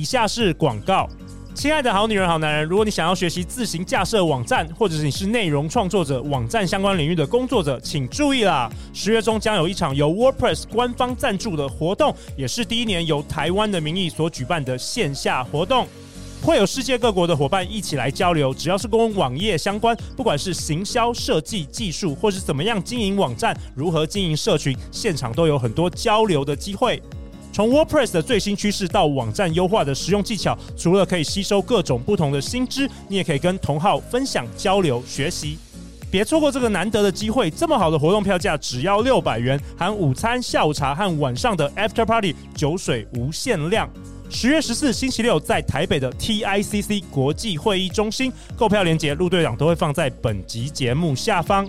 以下是广告。亲爱的好女人、好男人，如果你想要学习自行架设网站，或者是你是内容创作者、网站相关领域的工作者，请注意啦！十月中将有一场由 WordPress 官方赞助的活动，也是第一年由台湾的名义所举办的线下活动，会有世界各国的伙伴一起来交流。只要是跟网页相关，不管是行销、设计、技术，或是怎么样经营网站、如何经营社群，现场都有很多交流的机会。从 WordPress 的最新趋势到网站优化的实用技巧，除了可以吸收各种不同的新知，你也可以跟同好分享、交流、学习。别错过这个难得的机会！这么好的活动票价只要六百元，含午餐、下午茶和晚上的 After Party，酒水无限量。十月十四星期六，在台北的 TICC 国际会议中心，购票链接陆队长都会放在本集节目下方。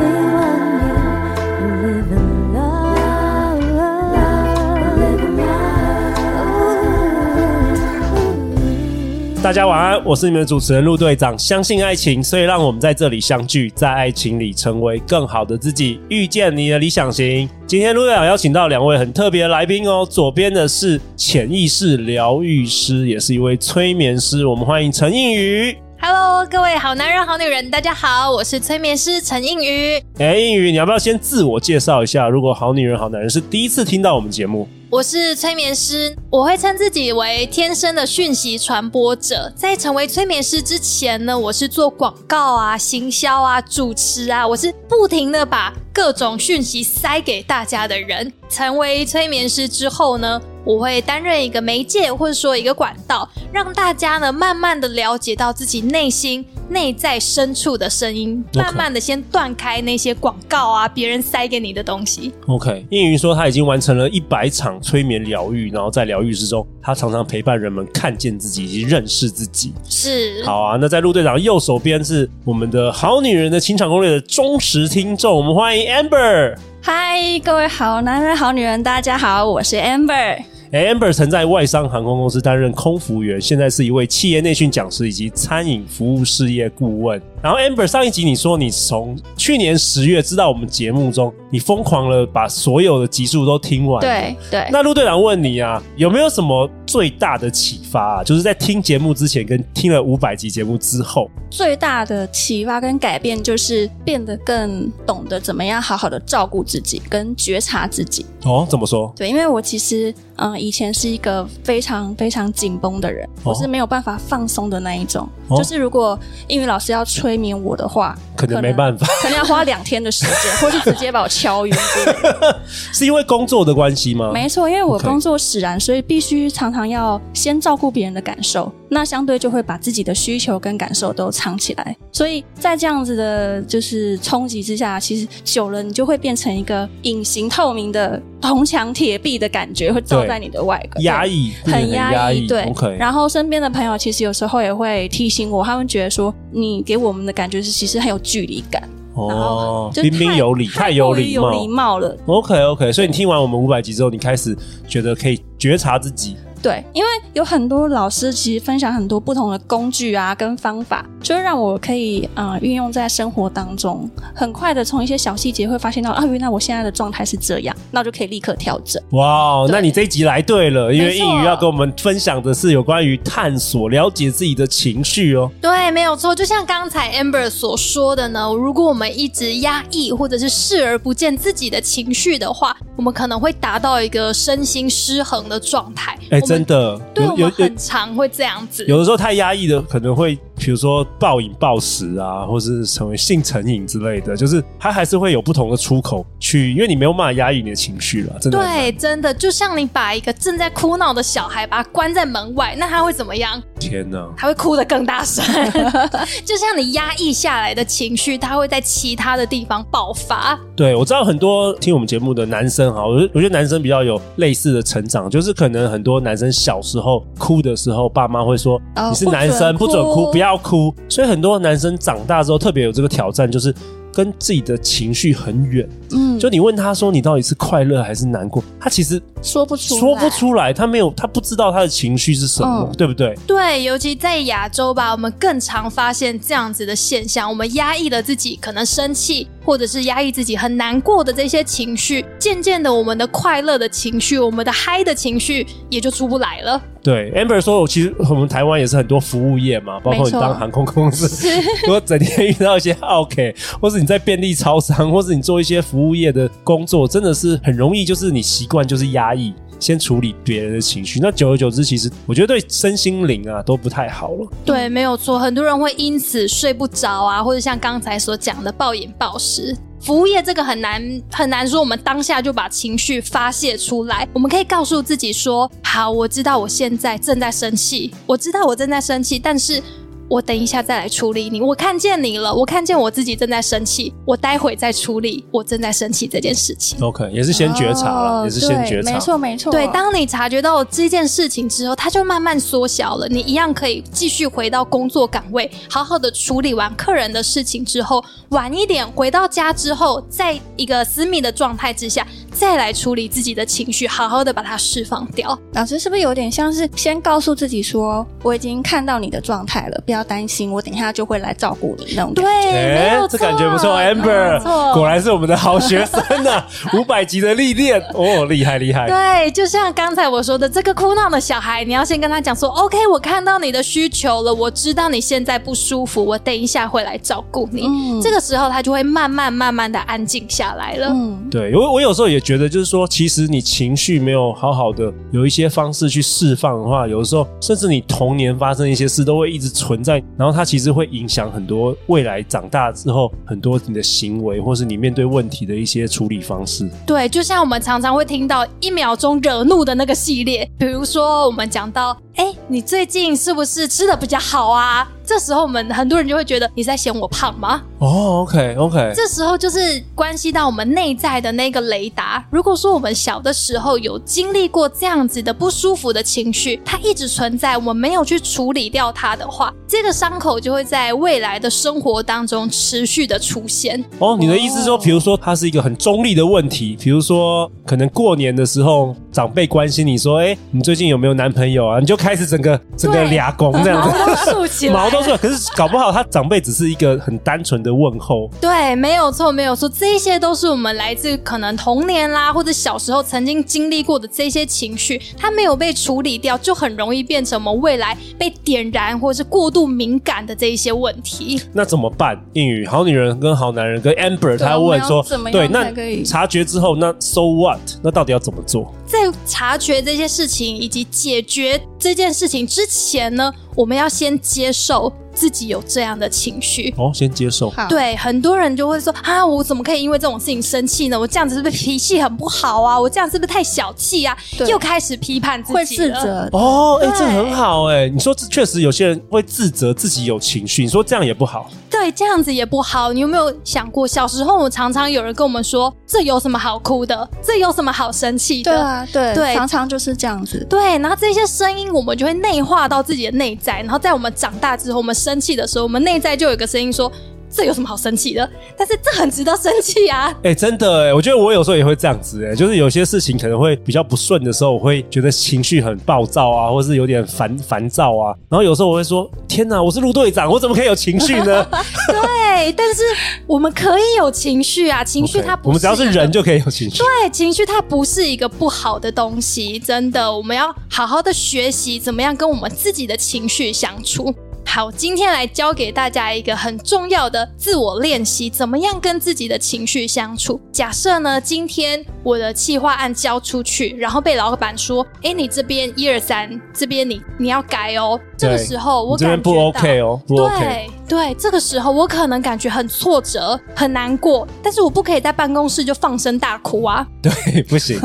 大家晚安，我是你们的主持人陆队长。相信爱情，所以让我们在这里相聚，在爱情里成为更好的自己，遇见你的理想型。今天陆队长邀请到两位很特别的来宾哦，左边的是潜意识疗愈师，也是一位催眠师，我们欢迎陈映妤。Hello，各位好男人、好女人，大家好，我是催眠师陈映妤。哎，映妤，你要不要先自我介绍一下？如果好女人、好男人是第一次听到我们节目。我是催眠师，我会称自己为天生的讯息传播者。在成为催眠师之前呢，我是做广告啊、行销啊、主持啊，我是不停的把各种讯息塞给大家的人。成为催眠师之后呢，我会担任一个媒介，或者说一个管道，让大家呢慢慢的了解到自己内心。内在深处的声音.慢慢的先断开那些广告啊，别人塞给你的东西。OK，应云说他已经完成了一百场催眠疗愈，然后在疗愈之中，他常常陪伴人们看见自己以及认识自己。是，好啊。那在陆队长右手边是我们的好女人的情场攻略的忠实听众，我们欢迎 Amber。嗨，各位好男人、好女人，大家好，我是 Amber。Amber 曾在外商航空公司担任空服员，现在是一位企业内训讲师以及餐饮服务事业顾问。然后，Amber 上一集你说你从去年十月知道我们节目中，你疯狂了把所有的集数都听完。对对。那陆队长问你啊，有没有什么最大的启发啊？就是在听节目之前跟听了五百集节目之后，最大的启发跟改变就是变得更懂得怎么样好好的照顾自己，跟觉察自己。哦，怎么说？对，因为我其实嗯。以前是一个非常非常紧绷的人，我是没有办法放松的那一种。哦、就是如果英语老师要催眠我的话，可能没办法，可能要花两天的时间，或是直接把我敲晕。是因为工作的关系吗？没错，因为我工作使然，所以必须常常要先照顾别人的感受，那相对就会把自己的需求跟感受都藏起来。所以在这样子的，就是冲击之下，其实久了你就会变成一个隐形透明的铜墙铁壁的感觉，会罩在你的外观，压抑，很压抑。对然后身边的朋友其实有时候也会提醒我，他们觉得说你给我们的感觉是其实很有距离感，哦，彬彬有礼，太有礼貌，有礼貌了。OK OK，所以你听完我们五百集之后，你开始觉得可以觉察自己。对，因为有很多老师其实分享很多不同的工具啊，跟方法，就是让我可以啊、呃、运用在生活当中，很快的从一些小细节会发现到啊，原来我现在的状态是这样，那我就可以立刻调整。哇，那你这一集来对了，因为映妤要跟我们分享的是有关于探索、了解自己的情绪哦。对，没有错，就像刚才 Amber 所说的呢，如果我们一直压抑或者是视而不见自己的情绪的话，我们可能会达到一个身心失衡的状态。哎，真的，对，有有很常会这样子。有的时候太压抑的，可能会比如说暴饮暴食啊，或是成为性成瘾之类的，就是它还是会有不同的出口去，因为你没有办法压抑你的情绪了。真的，对，真的，就像你把一个正在哭闹的小孩把他关在门外，那他会怎么样？天哪，他会哭得更大声。就像你压抑下来的情绪，他会在其他的地方爆发。对，我知道很多听我们节目的男生哈，我我觉得男生比较有类似的成长，就是可能很多男生小时候哭的时候，爸妈会说、哦、你是男生不准哭，不要哭。所以很多男生长大之后特别有这个挑战，就是跟自己的情绪很远，嗯，就你问他说你到底是快乐还是难过，他其实说不出，说不出来，他没有，他不知道他的情绪是什么，嗯、对不对？对，尤其在亚洲吧，我们更常发现这样子的现象，我们压抑了自己可能生气，或者是压抑自己很难过的这些情绪，渐渐的，我们的快乐的情绪，我们的嗨的情绪也就出不来了。对，Amber 说，我其实我们台湾也是很多服务业嘛，包括你当航空公司，如果整天遇到一些 OK，或是你在便利超商，或是你做一些服务业的工作，真的是很容易，就是你习惯就是压抑，先处理别人的情绪，那久而久之，其实我觉得对身心灵啊都不太好了。对，没有错，很多人会因此睡不着啊，或者像刚才所讲的暴饮暴食。服务业这个很难很难说，我们当下就把情绪发泄出来。我们可以告诉自己说：“好，我知道我现在正在生气，我知道我正在生气，但是。”我等一下再来处理你。我看见你了，我看见我自己正在生气，我待会再处理我正在生气这件事情。OK，也是先觉察了，哦、也是先觉察。没错，没错。对，当你察觉到这件事情之后，它就慢慢缩小了。你一样可以继续回到工作岗位，好好的处理完客人的事情之后，晚一点回到家之后，在一个私密的状态之下，再来处理自己的情绪，好好的把它释放掉。老师是不是有点像是先告诉自己说，我已经看到你的状态了，不要担心，我等一下就会来照顾你那种感觉。对，没有，这感觉不错，Amber，果然是我们的好学生啊！五百级的历练，哦，厉害厉害。对，就像刚才我说的，这个哭闹的小孩，你要先跟他讲说，OK，我看到你的需求了，我知道你现在不舒服，我等一下会来照顾你。嗯，这个时候他就会慢慢慢慢的安静下来了。嗯，对，我我有时候也觉得，就是说，其实你情绪没有好好的有一些方式去释放的话，有的时候甚至你童年发生一些事都会一直存在，然后。它其实会影响很多未来长大之后很多你的行为，或是你面对问题的一些处理方式。对，就像我们常常会听到一秒钟惹怒的那个系列，比如说我们讲到，哎，你最近是不是吃的比较好啊？这时候我们很多人就会觉得你在嫌我胖吗？哦、oh，OK OK，这时候就是关系到我们内在的那个雷达。如果说我们小的时候有经历过这样子的不舒服的情绪，它一直存在，我们没有去处理掉它的话，这个伤口就会在未来的生活当中持续的出现。哦、oh，你的意思是说，比如说它是一个很中立的问题，比如说可能过年的时候长辈关心你说，哎，你最近有没有男朋友啊？你就开始整个整个俩拱这样子，毛都竖起来，毛都竖，可是搞不好他长辈只是一个很单纯的问候。对，没有错，没有错，这些都是我们来自可能童年啦，或者小时候曾经经历过的这些情绪，它没有被处理掉，就很容易变成我们未来被点燃或者是过度敏感的这一些问题。那怎么办？英语，好女人跟好男人跟 Amber，他问说，对，那察觉之后，那 So what？那到底要怎么做？在察觉这些事情以及解决这件事情之前呢，我们要先接受自己有这样的情绪哦，先接受。对，很多人就会说啊，我怎么可以因为这种事情生气呢？我这样子是不是脾气很不好啊？我这样是不是太小气啊？又开始批判自己，会自责。哦，哎、欸，这很好哎。你说这确实有些人会自责自己有情绪，你说这样也不好。对，这样子也不好。你有没有想过，小时候我常常有人跟我们说，这有什么好哭的？这有什么好生气的？对啊，对对，常常就是这样子。对，然后这些声音我们就会内化到自己的内在，然后在我们长大之后，我们生气的时候，我们内在就有一个声音说。这有什么好生气的？但是这很值得生气啊！哎、欸，真的哎，我觉得我有时候也会这样子哎，就是有些事情可能会比较不顺的时候，我会觉得情绪很暴躁啊，或是有点烦烦躁啊。然后有时候我会说：“天哪，我是陆队长，我怎么可以有情绪呢？” 对，但是我们可以有情绪啊，情绪它不是，我们只要是人就可以有情绪。对，情绪它不是一个不好的东西，真的，我们要好好的学习怎么样跟我们自己的情绪相处。好，今天来教给大家一个很重要的自我练习，怎么样跟自己的情绪相处。假设呢，今天我的企划案交出去，然后被老板说：“哎，你这边一二三，这边你你要改哦。”这个时候我感觉到不 OK 哦，不 OK。对对，这个时候我可能感觉很挫折、很难过，但是我不可以在办公室就放声大哭啊。对，不行。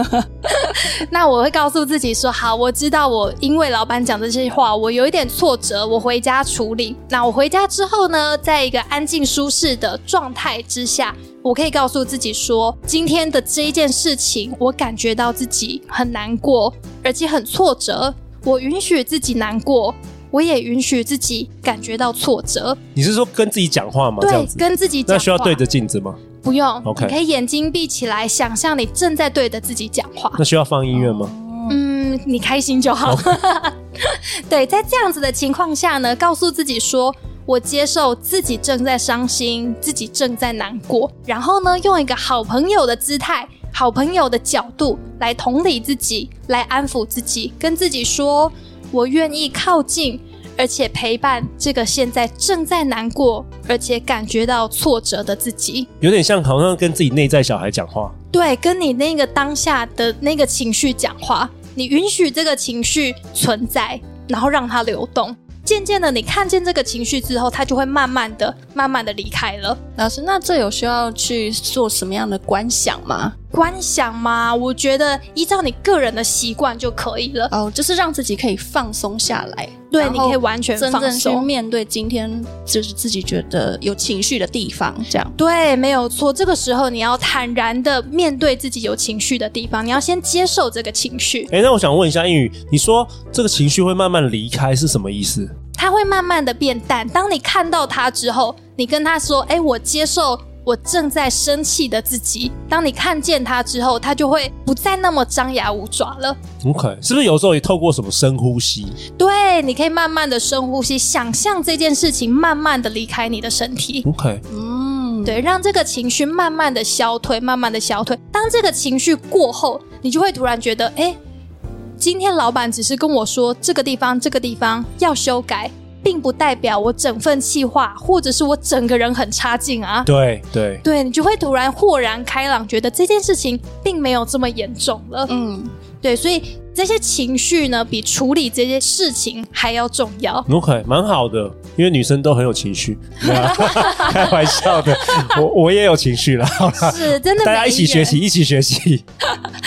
那我会告诉自己说：“好，我知道我因为老板讲这些话，我有一点挫折，我回家处理。那我回家之后呢，在一个安静舒适的状态之下，我可以告诉自己说，今天的这一件事情，我感觉到自己很难过，而且很挫折。我允许自己难过。”我也允许自己感觉到挫折。你是说跟自己讲话吗？对，跟自己讲话。那需要对着镜子吗？不用。OK，你可以眼睛闭起来，想象你正在对着自己讲话。那需要放音乐吗？嗯，你开心就好。对，在这样子的情况下呢，告诉自己说：“我接受自己正在伤心，自己正在难过。”然后呢，用一个好朋友的姿态、好朋友的角度来同理自己，来安抚自己，跟自己说：“我愿意靠近。”而且陪伴这个现在正在难过，而且感觉到挫折的自己，有点像好像跟自己内在小孩讲话。对，跟你那个当下的那个情绪讲话，你允许这个情绪存在，然后让它流动。渐渐的，你看见这个情绪之后，它就会慢慢的、慢慢的离开了。老师，那这有需要去做什么样的观想吗？观想吗？我觉得依照你个人的习惯就可以了。哦，就是让自己可以放松下来。对，你可以完全放松，真正去面对今天就是自己觉得有情绪的地方。这样对，没有错。这个时候你要坦然的面对自己有情绪的地方，你要先接受这个情绪。哎，那我想问一下英语，你说这个情绪会慢慢离开是什么意思？它会慢慢的变淡。当你看到它之后，你跟他说：“哎，我接受我正在生气的自己。”当你看见它之后，它就会不再那么张牙舞爪了。OK，是不是有时候也透过什么深呼吸？对，你可以慢慢的深呼吸，想象这件事情慢慢的离开你的身体。OK，嗯，对，让这个情绪慢慢的消退，慢慢的消退。当这个情绪过后，你就会突然觉得，哎。今天老板只是跟我说这个地方这个地方要修改，并不代表我整份企划或者是我整个人很差劲啊。对对对，你就会突然豁然开朗，觉得这件事情并没有这么严重了。嗯，对，所以。这些情绪呢，比处理这些事情还要重要。OK，蛮好的，因为女生都很有情绪，开玩笑的，我我也有情绪了，是真的，大家一起学习，一起学习。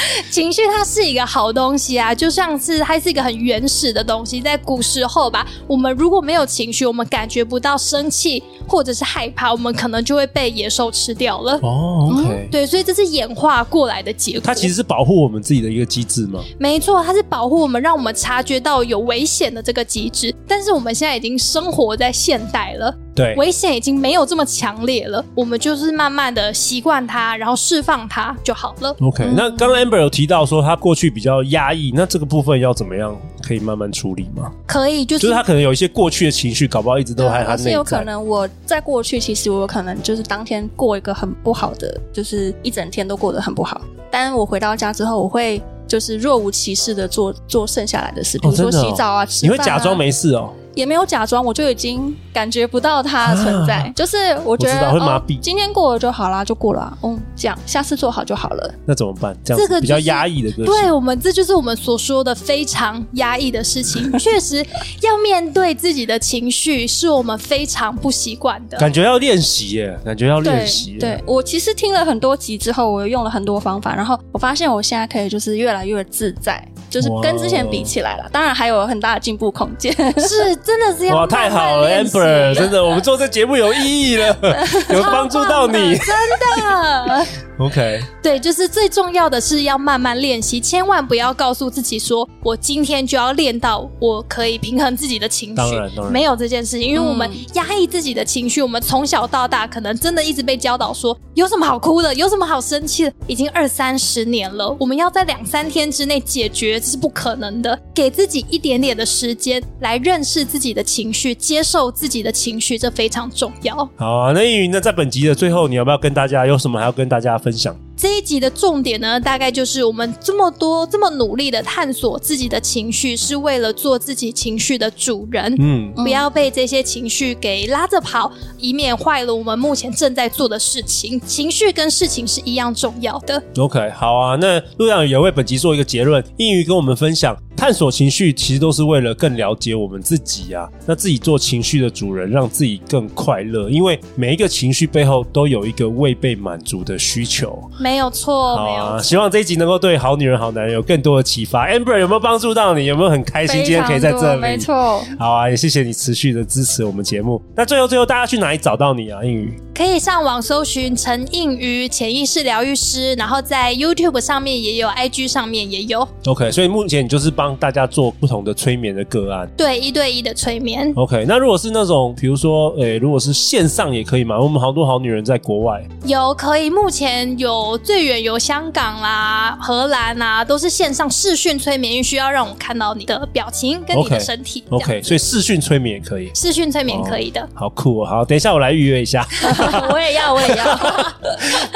情绪它是一个好东西啊，就像是它是一个很原始的东西，在古时候吧，我们如果没有情绪，我们感觉不到生气或者是害怕，我们可能就会被野兽吃掉了。哦对，所以这是演化过来的结果。它其实是保护我们自己的一个机制吗？没错。它是保护我们，让我们察觉到有危险的这个机制。但是我们现在已经生活在现代了，对，危险已经没有这么强烈了。我们就是慢慢的习惯它，然后释放它就好了。OK，嗯，那刚刚 Amber 有提到说他过去比较压抑，那这个部分要怎么样可以慢慢处理吗？可以，就是就是他可能有一些过去的情绪，搞不好一直都还他内在。有可能我在过去，其实我有可能就是当天过一个很不好的，就是一整天都过得很不好。但我回到家之后，我会。就是若无其事的做做剩下来的事，比如说洗澡啊、吃饭啊。你会假装没事哦？也没有假装，我就已经感觉不到它存在。啊、就是我觉得我会麻痹、哦，今天过了就好啦，就过了、啊。嗯，这样下次做好就好了。那怎么办？这样子比较压抑的对我们，这就是我们所说的非常压抑的事情。确实，要面对自己的情绪，是我们非常不习惯的。感觉要练习耶，感觉要练习。对，我其实听了很多集之后，我用了很多方法，然后我发现我现在可以就是越来越自在。就是跟之前比起来了，当然还有很大的进步空间。是，真的是要哇，太好了，Amber，真的，我们做这节目有意义了，有帮助到你，真的。OK，对，就是最重要的是要慢慢练习，千万不要告诉自己说，我今天就要练到我可以平衡自己的情绪。当然，当然没有这件事情，因为我们压抑自己的情绪，我们从小到大可能真的一直被教导说，有什么好哭的，有什么好生气的，已经二三十年了，我们要在两三天之内解决，这是不可能的。给自己一点点的时间来认识自己的情绪，接受自己的情绪，这非常重要。好啊，那映筠呢，在本集的最后，你要不要跟大家有什么还要跟大家分享？这一集的重点呢，大概就是我们这么多这么努力的探索自己的情绪，是为了做自己情绪的主人。嗯，不要被这些情绪给拉着跑，以免坏了我们目前正在做的事情。情绪跟事情是一样重要的。OK，好啊，那陆阳也为本集做一个结论。英语跟我们分享，探索情绪其实都是为了更了解我们自己啊。那自己做情绪的主人，让自己更快乐。因为每一个情绪背后都有一个未被满足的需求。没有错，好啊！希望这一集能够对好女人、好男人有更多的启发。Amber 有没有帮助到你？有没有很开心今天可以在这里？没错，好啊！也谢谢你持续的支持我们节目。那最后，最后大家去哪里找到你啊？英语可以上网搜寻陈应瑜潜意识疗愈师，然后在 YouTube 上面也有，IG 上面也有。OK，所以目前你就是帮帮大家做不同的催眠的个案。对，一对一的催眠。OK，那如果是那种，比如说，诶、欸，如果是线上也可以吗？我们好多好女人在国外，有可以，目前有最远有香港啦、荷兰啊，都是线上视讯催眠，需要让我看到你的表情跟你的身体。OK，, okay 所以视讯催眠也可以，视讯催眠可以的。哦、好酷哦！好，等一下我来预约一下。我也要，我也要。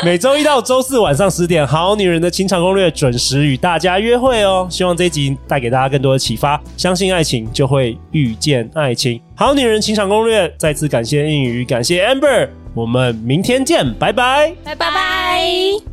每周一到周四晚上十点，《好女人的情场攻略》准时与大家约会哦。希望这一集带给大家更多的启发。相信爱情，就会遇见爱情。好女人情场攻略，再次感谢英语，感谢 Amber，我们明天见，拜拜，拜拜拜。